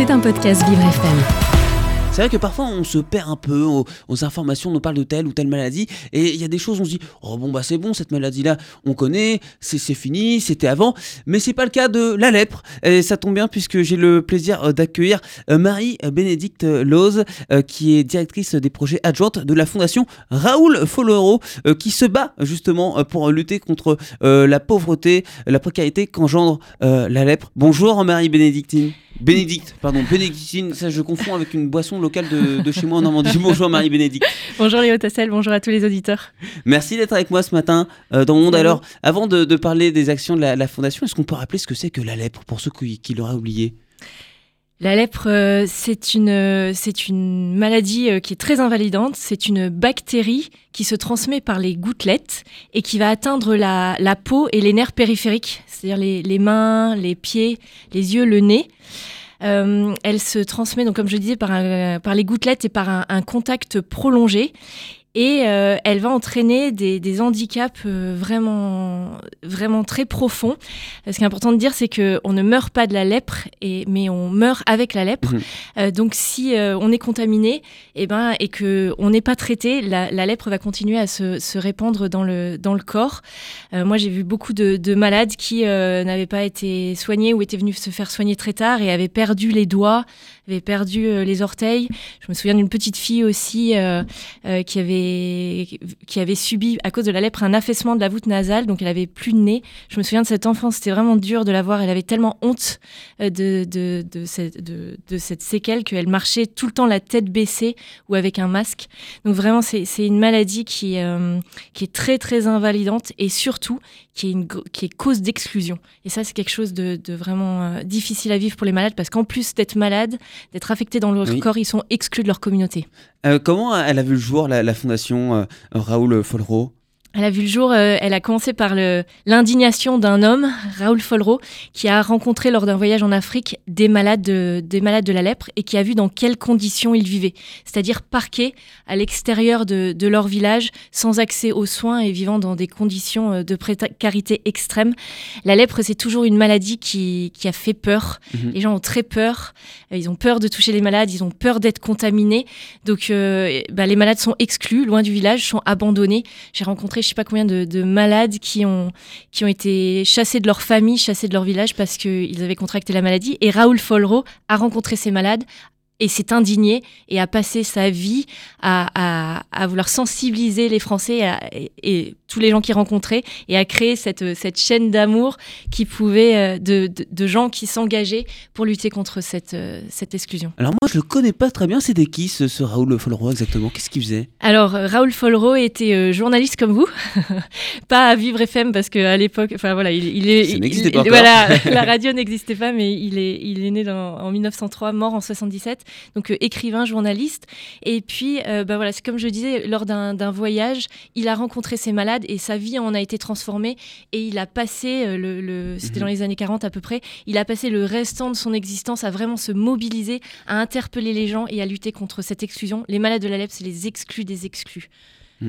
C'est un podcast Vivre FM. C'est vrai que parfois on se perd un peu aux, informations, on parle de telle ou telle maladie, et il y a des choses, on se dit, oh bon bah c'est bon, cette maladie-là, on connaît, c'est fini, c'était avant, mais c'est pas le cas de la lèpre, et ça tombe bien puisque j'ai le plaisir euh, d'accueillir euh, Marie-Bénédicte Loz, euh, qui est directrice des projets adjointes de la fondation Raoul Follero, qui se bat justement pour lutter contre la pauvreté, la précarité qu'engendre la lèpre. Bonjour Marie-Bénédictine. Bénédicte, pardon, Bénédictine, ça je confonds avec une boisson locale de, chez moi en Normandie. Bonjour Marie-Bénédicte. Bonjour Léo Tassel, bonjour à tous les auditeurs. Merci d'être avec moi ce matin euh, dans le monde. Alors, avant de, parler des actions de la, Fondation, est-ce qu'on peut rappeler ce que c'est que la lèpre pour ceux qui, qui l'auraient oublié? La lèpre, euh, c'est une, c'est une maladie euh, qui est très invalidante. C'est une bactérie qui se transmet par les gouttelettes et qui va atteindre la, peau et les nerfs périphériques, c'est-à-dire les, mains, les pieds, les yeux, le nez. Euh, elle se transmet, donc comme je disais, par, les gouttelettes et par un contact prolongé et euh, elle va entraîner des, des handicaps euh, vraiment, vraiment très profonds. Ce qui est important de dire, c'est qu'on ne meurt pas de la lèpre, et, mais on meurt avec la lèpre. Mhm. Euh, donc si on est contaminé et, eh ben, et qu'on n'est pas traité, la, la, lèpre va continuer à se, se, répandre dans le, dans le corps. moi, j'ai vu beaucoup de, de malades qui n'avaient pas été soignés ou étaient venus se faire soigner très tard et avaient perdu les doigts, avaient perdu les orteils. Je me souviens d'une petite fille aussi qui avait qui avait subi, à cause de la lèpre, un affaissement de la voûte nasale, donc elle avait plus de nez. Je me souviens de cette enfant, c'était vraiment dur de la voir. Elle avait tellement honte euh, de, de, de, cette, de, cette séquelle qu'elle marchait tout le temps la tête baissée ou avec un masque. Donc vraiment, c'est une maladie qui, euh, qui est très, très invalidante et surtout qui est, une, qui est cause d'exclusion. Et ça, c'est quelque chose de, de vraiment euh, difficile à vivre pour les malades parce qu'en plus d'être malade, d'être affectés dans leur corps, ils sont exclus de leur communauté. comment elle a vu le jour, la, la fondation euh, Raoul Folro? Elle a vu le jour, euh, elle a commencé par l'indignation d'un homme, Raoul Folro, qui a rencontré lors d'un voyage en Afrique des malades, de, des malades de la lèpre et qui a vu dans quelles conditions ils vivaient, c'est-à-dire parqués à l'extérieur de, de, leur village, sans accès aux soins et vivant dans des conditions euh, de précarité extrême. La lèpre, c'est toujours une maladie qui, qui a fait peur. Mhm. Les gens ont très peur, euh, ils ont peur de toucher les malades, ils ont peur d'être contaminés. Donc bah, les malades sont exclus, loin du village, sont abandonnés. J'ai rencontré je sais pas combien de, malades qui ont, qui ont été chassés de leur famille, chassés de leur village parce qu'ils avaient contracté la maladie. Et Raoul Folro a rencontré ces malades, et s'est indigné et a passé sa vie à, à, vouloir sensibiliser les Français et, tous les gens qu'il rencontrait et à créer cette, cette chaîne d'amour qui pouvait euh, de, de, gens qui s'engageaient pour lutter contre cette, euh, cette exclusion. Alors moi je le connais pas très bien, c'était qui ce, ce, Raoul Folro exactement? Qu'est-ce qu'il faisait? Alors Raoul Folro était euh, journaliste comme vous, pas à Vivre FM parce qu'à l'époque, enfin voilà, il, il est, il, pas voilà, la radio n'existait pas, mais il est, il est né dans, en 1903, mort en 77 donc euh, écrivain, journaliste. Et puis, euh, bah voilà, c'est comme je disais, lors d'un voyage, il a rencontré ses malades et sa vie en a été transformée. Et il a passé, euh, le, c'était mhm. dans les années 40 à peu près, il a passé le restant de son existence à vraiment se mobiliser, à interpeller les gens et à lutter contre cette exclusion. Les malades de la lèpre, c'est les exclus des exclus.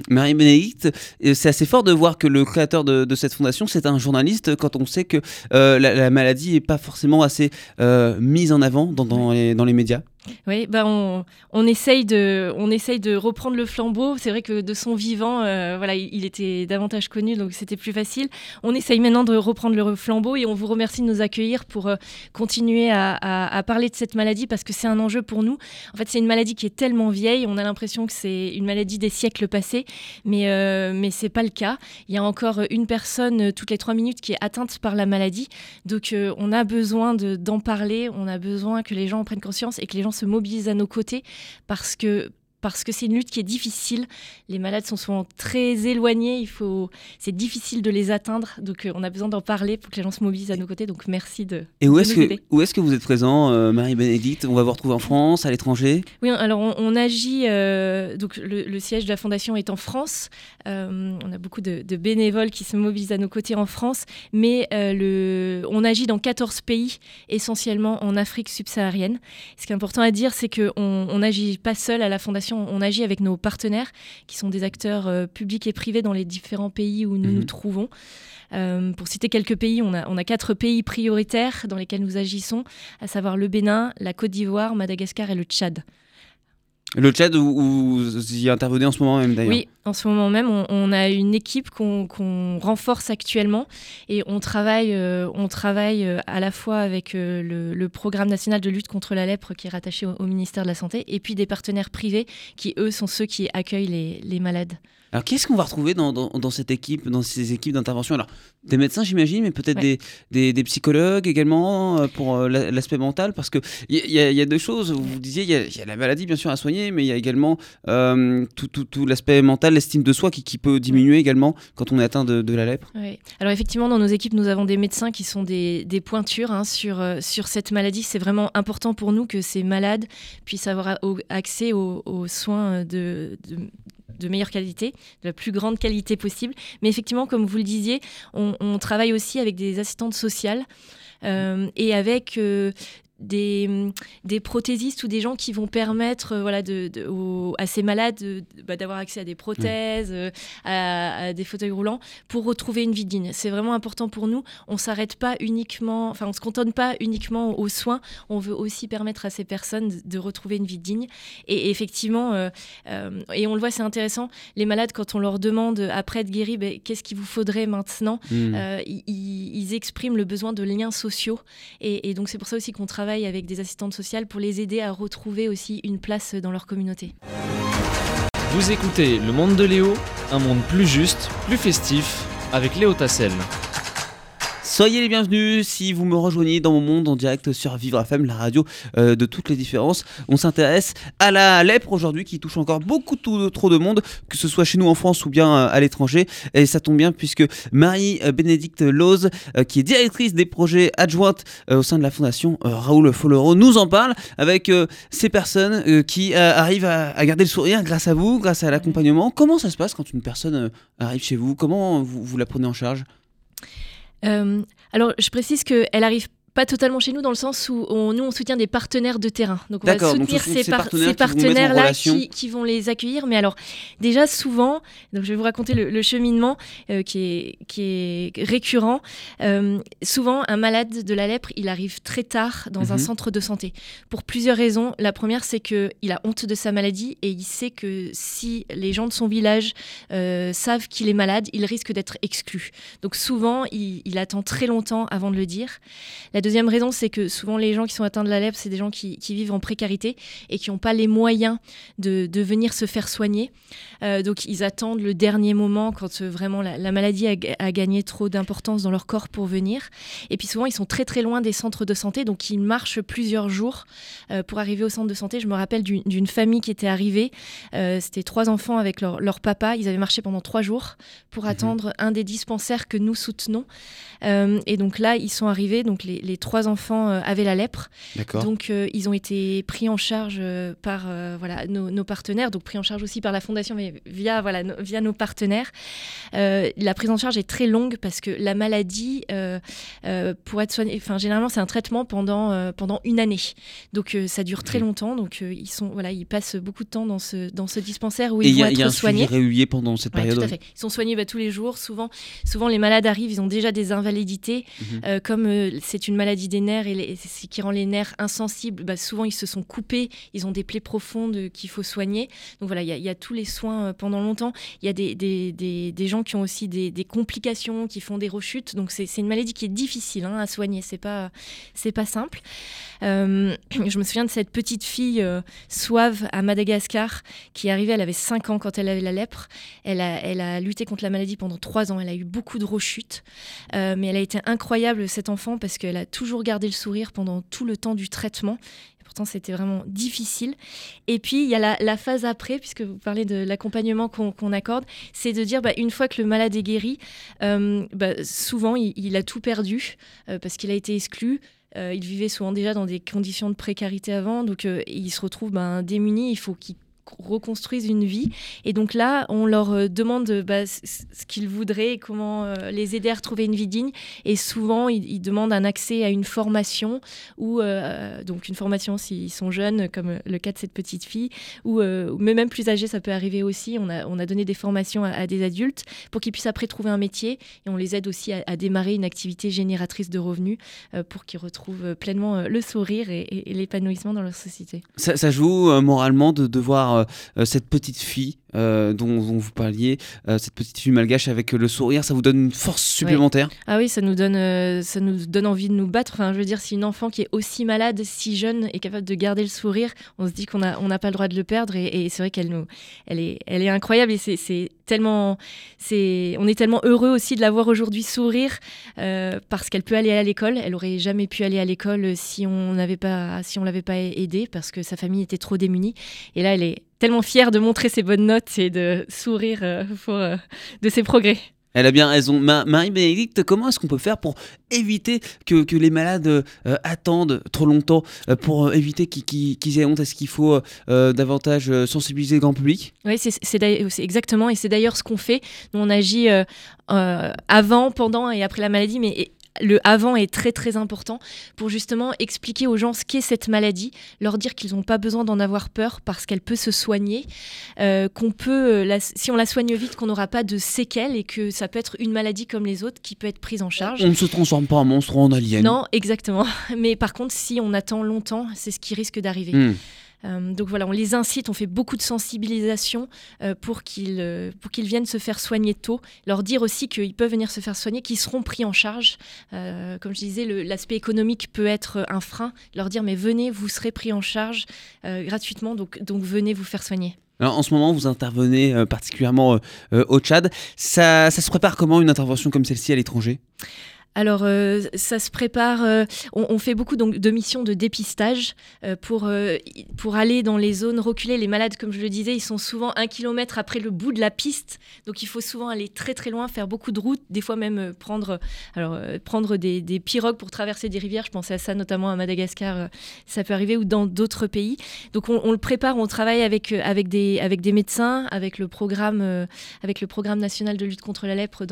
Marie-Bénédicte, c'est assez fort de voir que le créateur de, cette fondation, c'est un journaliste quand on sait que la, maladie n'est pas forcément assez mise en avant dans les médias. Oui, bah on, essaye de, on essaye de reprendre le flambeau. C'est vrai que de son vivant, euh, voilà, il, était davantage connu, donc c'était plus facile. On essaye maintenant de reprendre le flambeau et on vous remercie de nous accueillir pour euh, continuer à, parler de cette maladie parce que c'est un enjeu pour nous. En fait, c'est une maladie qui est tellement vieille, on a l'impression que c'est une maladie des siècles passés, mais, euh, mais c'est pas le cas. Il y a encore une personne toutes les trois minutes qui est atteinte par la maladie, donc on a besoin d'en parler, on a besoin que les gens en prennent conscience et que les gens se mobilisent à nos côtés parce que parce que c'est une lutte qui est difficile. Les malades sont souvent très éloignés, il faut, c'est difficile de les atteindre, donc euh, on a besoin d'en parler pour que les gens se mobilisent à nos côtés. Donc merci de. Et où est-ce que où est-ce que vous êtes présent, euh, Marie-Bénédicte? On va vous retrouver en France, à l'étranger? Oui, alors on, agit. Euh, donc le, siège de la fondation est en France. on a beaucoup de, bénévoles qui se mobilisent à nos côtés en France, mais le, on agit dans 14 pays, essentiellement en Afrique subsaharienne. Ce qui est important à dire, c'est qu'on n'agit pas seul à la fondation on agit avec nos partenaires, qui sont des acteurs publics et privés dans les différents pays où nous Mhm. nous trouvons. Euh, pour citer quelques pays, on a, on a quatre pays prioritaires dans lesquels nous agissons, à savoir le Bénin, la Côte d'Ivoire, Madagascar et le Tchad. Le Tchad où, vous y intervenez en ce moment même d'ailleurs. Oui, en ce moment même, on, a une équipe qu'on renforce actuellement et on travaille, euh, on travaille euh, à la fois avec euh, le, programme national de lutte contre la lèpre qui est rattaché au, ministère de la Santé et puis des partenaires privés qui, eux, sont ceux qui accueillent les malades. Alors qu'est-ce qu'on va retrouver dans, dans, dans cette équipe, dans ces équipes d'intervention? Alors des médecins j'imagine, mais peut-être Ouais. des, des, des psychologues également euh, pour euh, la- l'aspect mental, parce que il y, a- il y a deux choses. Vous disiez il y, a- y la maladie bien sûr à soigner, mais il y a également euh, tout, tout, tout l'aspect mental, l'estime de soi qui, qui peut diminuer également quand on est atteint de, de la lèpre. Oui. Alors effectivement, dans nos équipes, nous avons des médecins qui sont des, des pointures hein, sur, euh, sur cette maladie. C'est vraiment important pour nous que ces malades puissent avoir accès aux, aux soins de, de, de meilleure qualité, de la plus grande qualité possible. Mais effectivement, comme vous le disiez, on, travaille aussi avec des assistantes sociales euh, et avec... euh, des, des prothésistes ou des gens qui vont permettre euh, voilà, de, de- aux- à ces malades de- de- bah, d'avoir accès à des prothèses, euh, à, à des fauteuils roulants pour retrouver une vie digne. C'est vraiment important pour nous. On s'arrête pas uniquement, enfin, on se cantonne pas uniquement aux soins. On veut aussi permettre à ces personnes de, de retrouver une vie digne. Et effectivement, euh, et on le voit, c'est intéressant. Les malades, quand on leur demande après être guéris, ben, qu'est-ce qu'il vous faudrait maintenant, Hmm. ils expriment le besoin de liens sociaux. Et, et donc, c'est pour ça aussi qu'on travaille avec des assistantes sociales pour les aider à retrouver aussi une place dans leur communauté. Vous écoutez Le Monde de Léo, un monde plus juste, plus festif, avec Léo Tassel. Soyez les bienvenus si vous me rejoignez dans mon monde en direct sur Vivre FM, la radio euh, de toutes les différences. On s'intéresse à la lèpre aujourd'hui qui touche encore beaucoup trop de monde, que ce soit chez nous en France ou bien euh, à l'étranger. Et ça tombe bien puisque Marie-Bénédicte Loz, euh, qui est directrice des projets adjointes au sein de la fondation Raoul Follero, nous en parle avec ces personnes qui arrivent à, garder le sourire grâce à vous, grâce à l'accompagnement. Comment ça se passe quand une personne arrive chez vous? Comment vous la prenez en charge? Euh, alors, je précise qu'elle arrive pas totalement chez nous dans le sens où on- nous on soutient des partenaires de terrain. Donc on va soutenir ces, par- partenaires qui partenaires-là qui, qui vont les accueillir. Mais alors déjà souvent, donc je vais vous raconter le, le cheminement euh, qui, est, qui est récurrent. Euh, souvent un malade de la lèpre, il arrive très tard dans un Mhm. centre de santé pour plusieurs raisons. La première c'est que il a honte de sa maladie et il sait que si les gens de son village euh, savent qu'il est malade, il risque d'être exclu. Donc souvent il, il attend très longtemps avant de le dire. La deuxième raison, c'est que souvent les gens qui sont atteints de la lèpre, c'est des gens qui, qui vivent en précarité et qui n'ont pas les moyens de, de venir se faire soigner. Euh, donc ils attendent le dernier moment quand euh, vraiment la, la maladie a, ga- a gagné trop d'importance dans leur corps pour venir. Et puis souvent ils sont très très loin des centres de santé, donc ils marchent plusieurs jours euh, pour arriver au centre de santé. Je me rappelle d'une famille qui était arrivée, euh, c'était trois enfants avec leur, leur papa, ils avaient marché pendant trois jours pour attendre un des dispensaires que nous soutenons. Et donc là, ils sont arrivés, donc les, les trois enfants euh, avaient la lèpre. Donc euh, ils ont été pris en charge euh, par voilà, nos, nos partenaires, donc pris en charge aussi par la fondation, mais via, voilà, no- via nos partenaires. La prise en charge est très longue parce que la maladie, pour être soignée, enfin généralement c'est un traitement pendant, pendant une année. Donc ça dure très longtemps, donc ils, sont, voilà, ils passent beaucoup de temps dans ce, dans ce dispensaire où Et ils il y vont a, être soignés. régulier pendant cette Ouais, période. tout à fait. Ils sont soignés bah, tous les jours. Souvent, souvent, les malades arrivent, ils ont déjà des invalidités. Mhm. Euh, comme euh, c'est une maladie des nerfs et ce qui rend les nerfs insensibles, bah, souvent ils se sont coupés, ils ont des plaies profondes qu'il faut soigner. Donc voilà, il y, a- tous les soins euh, pendant longtemps. Il y a des, des, des- des gens qui ont aussi des, complications, qui font des rechutes. Donc c'est une maladie qui est difficile hein, à soigner. C'est pas, pas simple. Euh, je me souviens de cette petite fille euh, Soave à Madagascar qui est arrivée, elle avait 5 ans quand elle avait la lèpre. Elle a, elle a lutté contre la maladie pendant 3 ans. Elle a eu beaucoup de rechutes. Euh, mais elle a été incroyable, cette enfant, parce qu'elle a toujours gardé le sourire pendant tout le temps du traitement. Et pourtant, c'était vraiment difficile. Et puis, il y a la, phase après, puisque vous parlez de l'accompagnement qu'on accorde, c'est de dire, bah, une fois que le malade est guéri, euh, bah, souvent, il, a tout perdu euh, parce qu'il a été exclu. Euh, il vivait souvent déjà dans des conditions de précarité avant, donc il se retrouve ben, démuni. Il faut qu'il reconstruisent une vie. Et donc là, on leur euh, demande bah, c- c- ce qu'ils voudraient, et comment euh, les aider à retrouver une vie digne. Et souvent, ils, demandent un accès à une formation ou euh, donc une formation s'ils sont jeunes, comme le cas de cette petite fille, ou euh, mais même plus âgés, ça peut arriver aussi. On a, on a donné des formations à, des adultes pour qu'ils puissent après trouver un métier et on les aide aussi à, démarrer une activité génératrice de revenus euh, pour qu'ils retrouvent euh, pleinement euh, le sourire et, l'épanouissement dans leur société. Ça, joue euh, moralement de, de euh, euh, cette petite fille euh, dont, dont vous parliez, cette petite fille malgache avec le sourire, ça vous donne une force supplémentaire Ah oui, ça nous donne, ça nous donne envie de nous battre. Enfin, je veux dire, si une enfant qui est aussi malade, si jeune, est capable de garder le sourire, on se dit qu'on a, on n'a pas le droit de le perdre. Et, et c'est vrai qu'elle nous, elle est, elle est incroyable. Et c'est tellement, c'est, on est tellement heureux aussi de la voir aujourd'hui sourire euh, parce qu'elle peut aller à l'école. Elle aurait jamais pu aller à l'école si on n'avait pas, si on l'avait pas aidée parce que sa famille était trop démunie. Et là, elle est tellement fière de montrer ses bonnes notes et de sourire euh, pour, euh, de ses progrès. Elle a bien raison. Ma- Marie-Bénédicte, comment est-ce qu'on peut faire pour éviter que, les malades euh, attendent trop longtemps, euh, pour euh, éviter qu'ils qu'ils aient honte Est-ce qu'il faut davantage sensibiliser le grand public? Oui, c'est exactement, et c'est d'ailleurs ce qu'on fait. On agit avant, pendant et après la maladie, le avant est très très important pour justement expliquer aux gens ce qu'est cette maladie, leur dire qu'ils n'ont pas besoin d'en avoir peur parce qu'elle peut se soigner, euh, qu'on peut, euh, la- si on la soigne vite, qu'on n'aura pas de séquelles et que ça peut être une maladie comme les autres qui peut être prise en charge. On ne se transforme pas en monstre ou en alien. Non, exactement. Mais par contre, si on attend longtemps, c'est ce qui risque d'arriver. Hmm. Euh, donc voilà, on les incite, on fait beaucoup de sensibilisation euh, pour qu'ils euh, pour qu'ils viennent se faire soigner tôt. Leur dire aussi qu'ils peuvent venir se faire soigner, qu'ils seront pris en charge. Comme je disais, l'aspect économique peut être un frein. Leur dire mais venez, vous serez pris en charge gratuitement, donc donc venez vous faire soigner. Alors, en ce moment, vous intervenez particulièrement au Tchad. Ça se prépare comment une intervention comme celle-ci à l'étranger? Alors, euh, ça se prépare. euh, on, fait beaucoup de missions de dépistage euh, pour, aller dans les zones reculées. Les malades, comme je le disais, ils sont souvent un kilomètre après le bout de la piste. Donc, il faut souvent aller très très loin, faire beaucoup de routes, des fois même prendre, des, pirogues pour traverser des rivières. Je pensais à ça notamment à Madagascar, ça peut arriver, ou dans d'autres pays. Donc, on, le prépare, on travaille avec, des, médecins, avec le programme, national de lutte contre la lèpre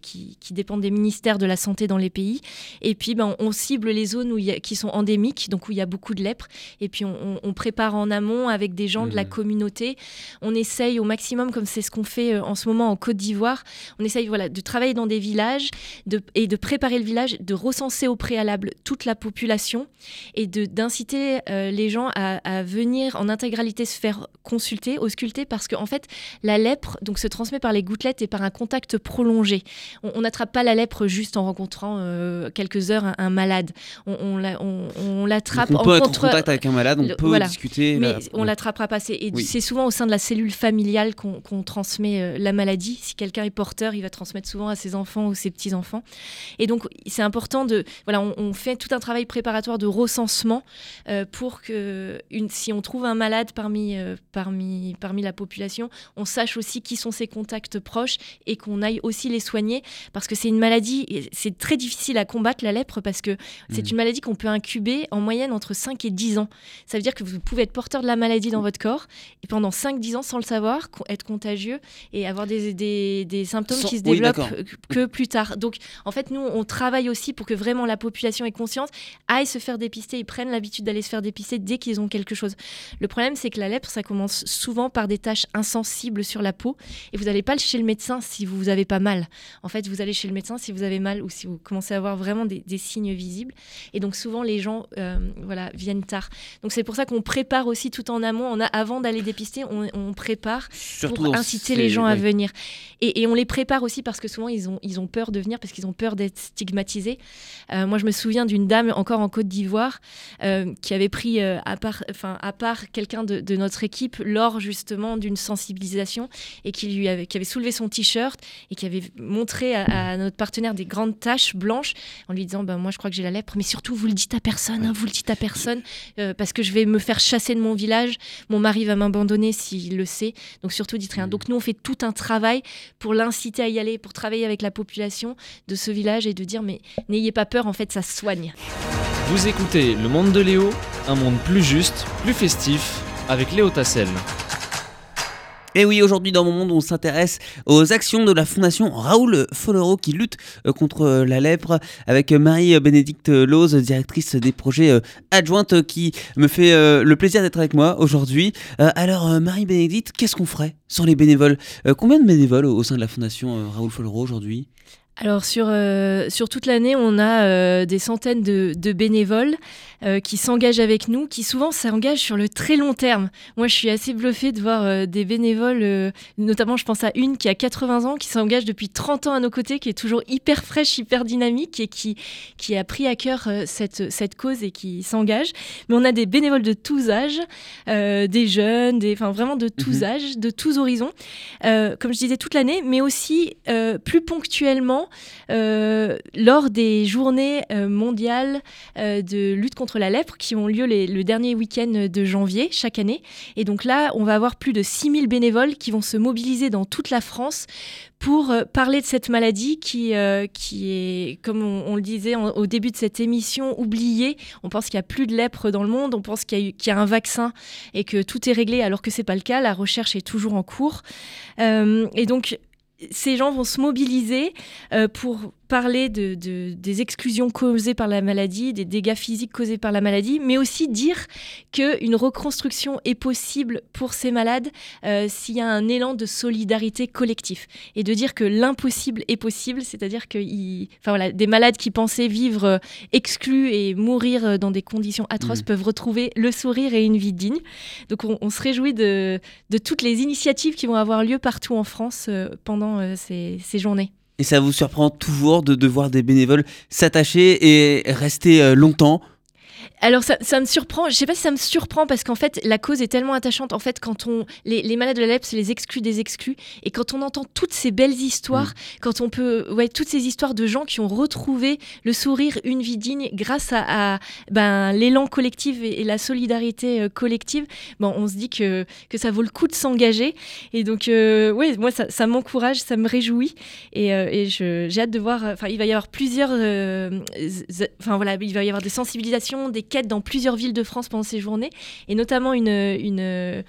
qui, dépendent des ministères de la Santé dans les pays. Et puis, ben, on cible les zones où il y a- qui sont endémiques, donc où il y a beaucoup de lèpre. Et puis, on, prépare en amont avec des gens de la Mhm. communauté. On essaye au maximum, comme c'est ce qu'on fait euh, en ce moment en Côte d'Ivoire, on essaye voilà, de travailler dans des villages de, et de préparer le village, de recenser au préalable toute la population et d'inciter euh, les gens à, à venir en intégralité se faire consulter, ausculter, parce qu'en en fait, la lèpre donc, se transmet par les gouttelettes et par un contact prolongé. On on n'attrape pas la lèpre juste en rencontrant euh, quelques heures un, un malade. On, on la- on- on l'attrape on en peut être en contact avec un malade, on le- peut voilà. discuter. mais on l'attrapera pas. C'est, et Oui. c'est souvent au sein de la cellule familiale qu'on, transmet euh, la maladie. Si quelqu'un est porteur, il va transmettre souvent à ses enfants ou ses petits-enfants. Et donc, c'est important de. Voilà, on, on fait tout un travail préparatoire de recensement euh, pour que, une, si on trouve un malade parmi, euh, parmi, parmi la population, on sache aussi qui sont ses contacts proches et qu'on aille aussi les soigner. Parce que c'est une maladie, c'est très difficile à combattre la lèpre parce que c'est Mhm. une maladie qu'on peut incuber en moyenne entre 5 et 10 ans. Ça veut dire que vous pouvez être porteur de la maladie dans votre corps et pendant 5-10 ans sans le savoir, être contagieux et avoir des, des, des symptômes Sans- qui se développent que plus tard. Donc en fait, nous, on travaille aussi pour que vraiment la population ait conscience, aille se faire dépister, ils prennent l'habitude d'aller se faire dépister dès qu'ils ont quelque chose. Le problème, c'est que la lèpre, ça commence souvent par des taches insensibles sur la peau et vous n'allez pas chez le médecin si vous avez pas mal. En fait, vous allez chez le médecin si vous avez mal ou si vous commencez à avoir vraiment des, des signes visibles. Et donc souvent, les gens euh, voilà, viennent tard. Donc c'est pour ça qu'on prépare aussi tout en amont. On a, avant d'aller dépister, on, on prépare Surtout pour inciter les gens à venir. Et, et on les prépare aussi parce que souvent ils ont, ils ont peur de venir parce qu'ils ont peur d'être stigmatisés. Euh, moi je me souviens d'une dame encore en Côte d'Ivoire euh, qui avait pris à part, enfin, à part quelqu'un de, de notre équipe lors justement d'une sensibilisation et qui, lui avait, qui avait soulevé son t-shirt et qui avait montré à, à notre partenaire des grandes taches blanches en lui disant bah, moi je crois que j'ai la lèpre mais surtout vous le dites à personne, hein, vous le dites à personne euh, parce que je vais me faire chasser de mon village, mon mari va m'abandonner s'il le sait, donc surtout dites rien. Donc nous on fait tout un travail pour l'inciter à y aller, pour travailler avec la population de ce village et de dire mais n'ayez pas peur, en fait ça se soigne. Vous écoutez Le Monde de Léo, un monde plus juste, plus festif, avec Léo Tassel. Et oui, aujourd'hui dans mon monde, on s'intéresse aux actions de la fondation Raoul Follero qui lutte euh, contre la lèpre avec Marie-Bénédicte Lose, directrice des projets euh, adjointes, qui me fait euh, le plaisir d'être avec moi aujourd'hui. Alors Marie-Bénédicte, qu'est-ce qu'on ferait sans les bénévoles? Combien de bénévoles au sein de la fondation Raoul Follero aujourd'hui? Alors sur, euh, sur toute l'année, on a euh, des centaines de, bénévoles euh, qui s'engagent avec nous, qui souvent s'engagent sur le très long terme. Moi, je suis assez bluffée de voir des bénévoles, notamment je pense à une qui a 80 ans, qui s'engage depuis 30 ans à nos côtés, qui est toujours hyper fraîche, hyper dynamique et qui, qui a pris à cœur cette, cette cause et qui s'engage. Mais on a des bénévoles de tous âges, des jeunes, des, enfin vraiment de tous mhm. âges, de tous horizons, comme je disais toute l'année, mais aussi plus ponctuellement euh, lors des journées euh, mondiales euh, de lutte contre la lèpre qui ont lieu le dernier week-end de janvier chaque année. Et donc là, on va avoir plus de 6000 bénévoles qui vont se mobiliser dans toute la France pour parler de cette maladie qui, qui est, comme on, le disait au début de cette émission, oubliée. On pense qu'il n'y a plus de lèpre dans le monde, on pense qu'il y, a un vaccin et que tout est réglé alors que ce n'est pas le cas. La recherche est toujours en cours. et donc, ces gens vont se mobiliser euh, pour parler de, des exclusions causées par la maladie, des dégâts physiques causés par la maladie, mais aussi dire qu'une reconstruction est possible pour ces malades euh, s'il y a un élan de solidarité collectif. Et de dire que l'impossible est possible, c'est-à-dire que enfin, voilà, des malades qui pensaient vivre euh, exclus et mourir euh, dans des conditions atroces mmh. peuvent retrouver le sourire et une vie digne. Donc on, se réjouit de, de, toutes les initiatives qui vont avoir lieu partout en France pendant ces, ces journées. Et ça vous surprend toujours de, voir des bénévoles s'attacher et rester euh, longtemps alors ça, me surprend, je sais pas si ça me surprend parce qu'en fait la cause est tellement attachante. En fait, quand on les, malades de la lèpre, c'est les exclus des exclus, et quand on entend toutes ces belles histoires, mm. quand on peut, ouais, toutes ces histoires de gens qui ont retrouvé le sourire, une vie digne grâce à, ben, l'élan collectif et, la solidarité euh, collective, bon, on se dit que, que ça vaut le coup de s'engager. Et donc, euh, ouais, moi ça, m'encourage, ça me réjouit, et, euh, et j'ai hâte de voir. Enfin, il va y avoir plusieurs, enfin voilà, il va y avoir des sensibilisations, des quêtes dans plusieurs villes de France pendant ces journées, et notamment une, une,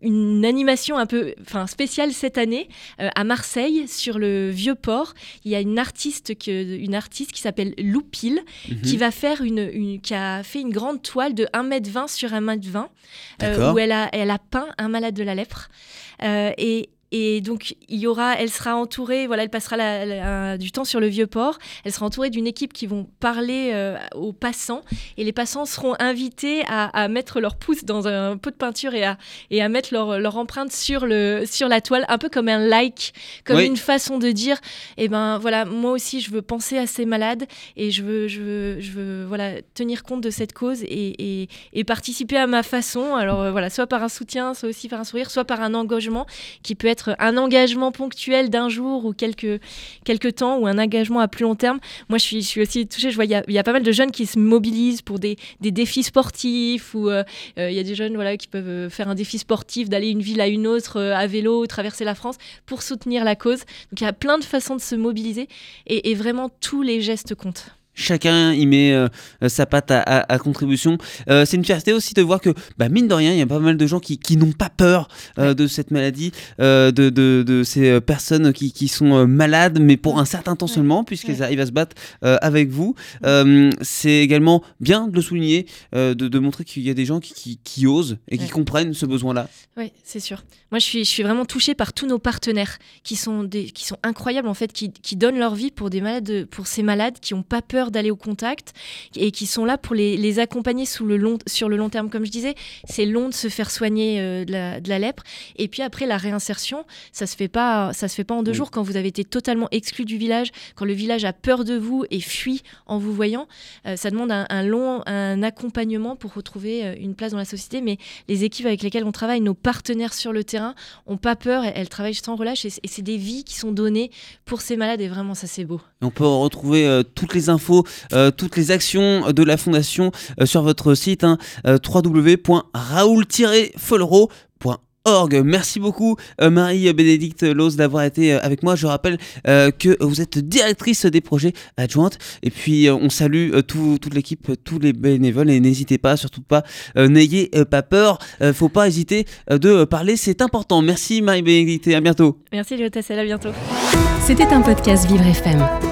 une, animation un peu enfin, spéciale cette année euh, à Marseille, sur le Vieux-Port. Il y a une artiste, que, une artiste qui s'appelle Loupil, mhm. qui, va faire une, qui a fait une grande toile de 1m20 sur 1m20, euh, où elle a, elle a peint un malade de la lèpre. Euh, et et donc, il y aura, elle sera entourée, voilà, elle passera du temps sur le vieux port. Elle sera entourée d'une équipe qui vont parler euh, aux passants. Et les passants seront invités à, mettre leur pouce dans un pot de peinture et à, et à mettre leur, leur empreinte sur, le, sur la toile, un peu comme un like, comme une façon de dire, eh ben voilà, moi aussi, je veux penser à ces malades et je veux, je veux, je veux voilà, tenir compte de cette cause et, et, participer à ma façon. Alors euh, voilà, soit par un soutien, soit aussi par un sourire, soit par un engagement qui peut être un engagement ponctuel d'un jour ou quelques, quelques temps ou un engagement à plus long terme. Moi, je suis, je suis aussi touchée. Je vois, il y, a pas mal de jeunes qui se mobilisent pour des, des défis sportifs ou euh, euh, il y a des jeunes voilà, qui peuvent euh, faire un défi sportif, d'aller d'une ville à une autre à vélo, traverser la France pour soutenir la cause. Donc, il y a plein de façons de se mobiliser et vraiment tous les gestes comptent. Chacun y met euh, sa patte à, contribution. Euh, c'est une fierté aussi de voir que, bah, mine de rien, il y a pas mal de gens qui, qui n'ont pas peur euh, de cette maladie, de, de, de, ces personnes qui, qui sont malades, mais pour un certain temps seulement, puisqu'elles arrivent à se battre avec vous. c'est également bien de le souligner, de, de, montrer qu'il y a des gens qui, qui, osent et qui comprennent ce besoin-là. Oui, c'est sûr. Moi, je suis, je suis vraiment touchée par tous nos partenaires qui sont, des, qui sont incroyables, en fait, qui, qui donnent leur vie pour, des malades, pour ces malades qui n'ont pas peur d'aller au contact et qui sont là pour les, accompagner sous le long, sur le long terme. Comme je disais, c'est long de se faire soigner euh, de, la, lèpre. Et puis après, la réinsertion, ça se fait pas, ça se fait pas en deux jours quand vous avez été totalement exclu du village, quand le village a peur de vous et fuit en vous voyant. Euh, ça demande un, long un accompagnement pour retrouver euh, une place dans la société. Mais les équipes avec lesquelles on travaille, nos partenaires sur le terrain, ont pas peur. Elles, travaillent sans relâche et, c'est des vies qui sont données pour ces malades. Et vraiment, ça c'est beau. On peut retrouver toutes les infos euh, toutes les actions de la fondation euh, sur votre site hein, euh, www.raoul-follero.fr Merci beaucoup Marie-Bénédicte Lose d'avoir été avec moi. Je rappelle que vous êtes directrice des projets adjointes. Et puis on salue toute l'équipe, tous les bénévoles et n'hésitez pas, surtout pas, n'ayez pas peur. faut pas hésiter de parler, c'est important. Merci Marie-Bénédicte, à bientôt. Merci Léo Tassel, à bientôt. C'était un podcast Vivre FM.